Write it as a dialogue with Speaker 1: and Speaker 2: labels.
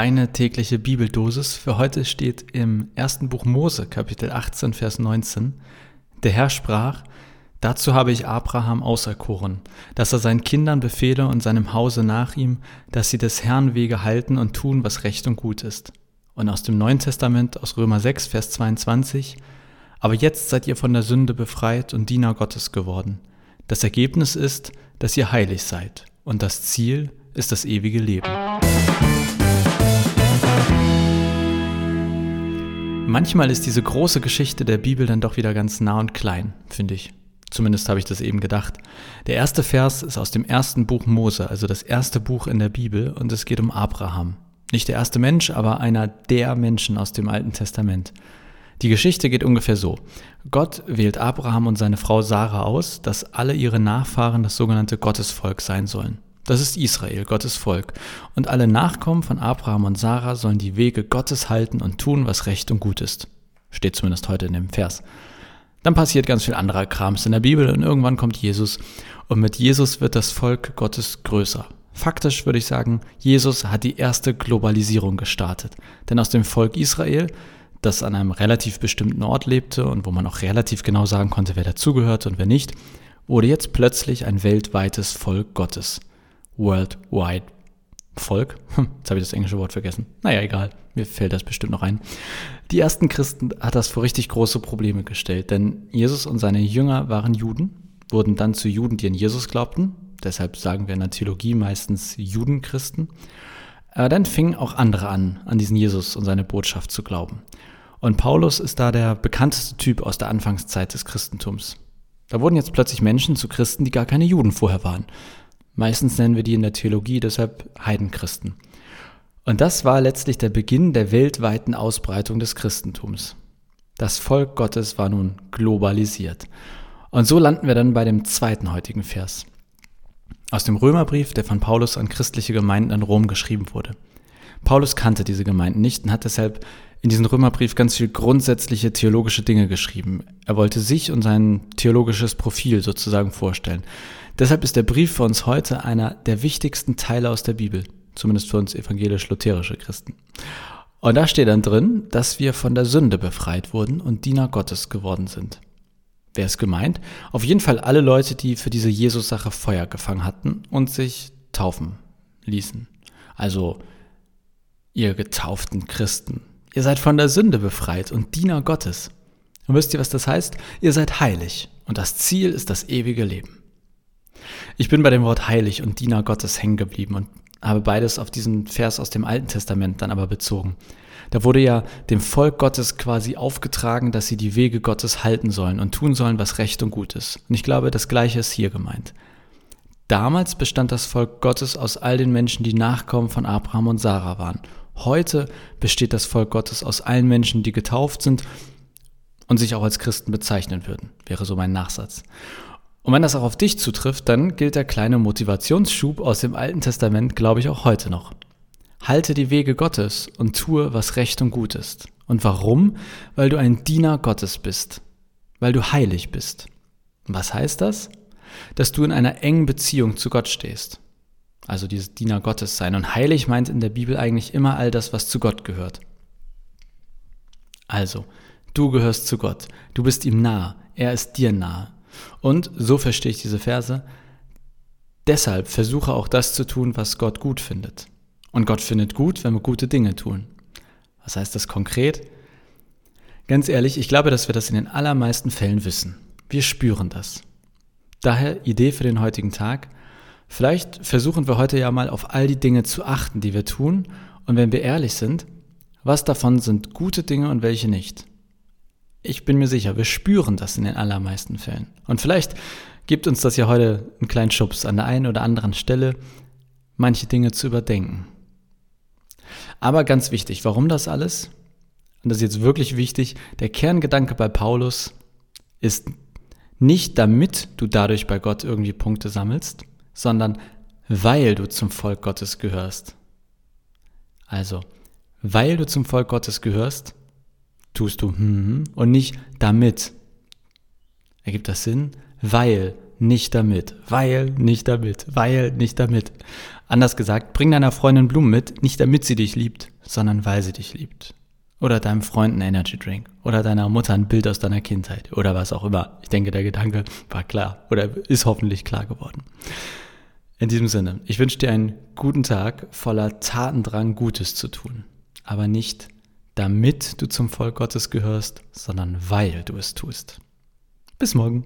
Speaker 1: Deine tägliche Bibeldosis für heute steht im ersten Buch Mose, Kapitel 18, Vers 19. Der Herr sprach, Dazu habe ich Abraham auserkoren, dass er seinen Kindern befehle und seinem Hause nach ihm, dass sie des Herrn Wege halten und tun, was recht und gut ist. Und aus dem Neuen Testament, aus Römer 6, Vers 22, aber jetzt seid ihr von der Sünde befreit und Diener Gottes geworden. Das Ergebnis ist, dass ihr heilig seid und das Ziel ist das ewige Leben. Manchmal ist diese große Geschichte der Bibel dann doch wieder ganz nah und klein, finde ich. Zumindest habe ich das eben gedacht. Der erste Vers ist aus dem ersten Buch Mose, also das erste Buch in der Bibel, und es geht um Abraham. Nicht der erste Mensch, aber einer der Menschen aus dem Alten Testament. Die Geschichte geht ungefähr so. Gott wählt Abraham und seine Frau Sarah aus, dass alle ihre Nachfahren das sogenannte Gottesvolk sein sollen. Das ist Israel, Gottes Volk. Und alle Nachkommen von Abraham und Sarah sollen die Wege Gottes halten und tun, was recht und gut ist. Steht zumindest heute in dem Vers. Dann passiert ganz viel anderer Krams in der Bibel und irgendwann kommt Jesus. Und mit Jesus wird das Volk Gottes größer. Faktisch würde ich sagen, Jesus hat die erste Globalisierung gestartet. Denn aus dem Volk Israel, das an einem relativ bestimmten Ort lebte und wo man auch relativ genau sagen konnte, wer dazugehört und wer nicht, wurde jetzt plötzlich ein weltweites Volk Gottes. Worldwide Volk. Hm, jetzt habe ich das englische Wort vergessen. Naja, egal. Mir fällt das bestimmt noch ein. Die ersten Christen hat das vor richtig große Probleme gestellt, denn Jesus und seine Jünger waren Juden, wurden dann zu Juden, die an Jesus glaubten. Deshalb sagen wir in der Theologie meistens Judenchristen. Aber dann fingen auch andere an, an diesen Jesus und seine Botschaft zu glauben. Und Paulus ist da der bekannteste Typ aus der Anfangszeit des Christentums. Da wurden jetzt plötzlich Menschen zu Christen, die gar keine Juden vorher waren. Meistens nennen wir die in der Theologie deshalb Heidenchristen. Und das war letztlich der Beginn der weltweiten Ausbreitung des Christentums. Das Volk Gottes war nun globalisiert. Und so landen wir dann bei dem zweiten heutigen Vers. Aus dem Römerbrief, der von Paulus an christliche Gemeinden in Rom geschrieben wurde. Paulus kannte diese Gemeinden nicht und hat deshalb in diesen Römerbrief ganz viel grundsätzliche theologische Dinge geschrieben. Er wollte sich und sein theologisches Profil sozusagen vorstellen. Deshalb ist der Brief für uns heute einer der wichtigsten Teile aus der Bibel, zumindest für uns evangelisch-lutherische Christen. Und da steht dann drin, dass wir von der Sünde befreit wurden und Diener Gottes geworden sind. Wer ist gemeint? Auf jeden Fall alle Leute, die für diese Jesus-Sache Feuer gefangen hatten und sich taufen ließen. Also ihr getauften Christen, Ihr seid von der Sünde befreit und Diener Gottes. Und wisst ihr, was das heißt? Ihr seid heilig und das Ziel ist das ewige Leben. Ich bin bei dem Wort heilig und Diener Gottes hängen geblieben und habe beides auf diesen Vers aus dem Alten Testament dann aber bezogen. Da wurde ja dem Volk Gottes quasi aufgetragen, dass sie die Wege Gottes halten sollen und tun sollen, was recht und gut ist. Und ich glaube, das Gleiche ist hier gemeint. Damals bestand das Volk Gottes aus all den Menschen, die Nachkommen von Abraham und Sarah waren. Heute besteht das Volk Gottes aus allen Menschen, die getauft sind und sich auch als Christen bezeichnen würden, wäre so mein Nachsatz. Und wenn das auch auf dich zutrifft, dann gilt der kleine Motivationsschub aus dem Alten Testament, glaube ich, auch heute noch. Halte die Wege Gottes und tue, was recht und gut ist. Und warum? Weil du ein Diener Gottes bist. Weil du heilig bist. was heißt das? Dass du in einer engen Beziehung zu Gott stehst also dieses Diener Gottes sein. Und heilig meint in der Bibel eigentlich immer all das, was zu Gott gehört. Also, du gehörst zu Gott, du bist ihm nah, er ist dir nah. Und so verstehe ich diese Verse. Deshalb versuche auch das zu tun, was Gott gut findet. Und Gott findet gut, wenn wir gute Dinge tun. Was heißt das konkret? Ganz ehrlich, ich glaube, dass wir das in den allermeisten Fällen wissen. Wir spüren das. Daher Idee für den heutigen Tag. Vielleicht versuchen wir heute ja mal auf all die Dinge zu achten, die wir tun. Und wenn wir ehrlich sind, was davon sind gute Dinge und welche nicht? Ich bin mir sicher, wir spüren das in den allermeisten Fällen. Und vielleicht gibt uns das ja heute einen kleinen Schubs an der einen oder anderen Stelle, manche Dinge zu überdenken. Aber ganz wichtig, warum das alles? Und das ist jetzt wirklich wichtig, der Kerngedanke bei Paulus ist nicht damit du dadurch bei Gott irgendwie Punkte sammelst, sondern weil du zum Volk Gottes gehörst. Also, weil du zum Volk Gottes gehörst, tust du hm und nicht damit. Ergibt das Sinn? Weil, nicht damit, weil, nicht damit, weil, nicht damit. Anders gesagt, bring deiner Freundin Blumen mit, nicht damit sie dich liebt, sondern weil sie dich liebt. Oder deinem Freund einen Energy Drink. Oder deiner Mutter ein Bild aus deiner Kindheit. Oder was auch immer. Ich denke, der Gedanke war klar. Oder ist hoffentlich klar geworden. In diesem Sinne, ich wünsche dir einen guten Tag voller Tatendrang, Gutes zu tun. Aber nicht damit du zum Volk Gottes gehörst, sondern weil du es tust. Bis morgen.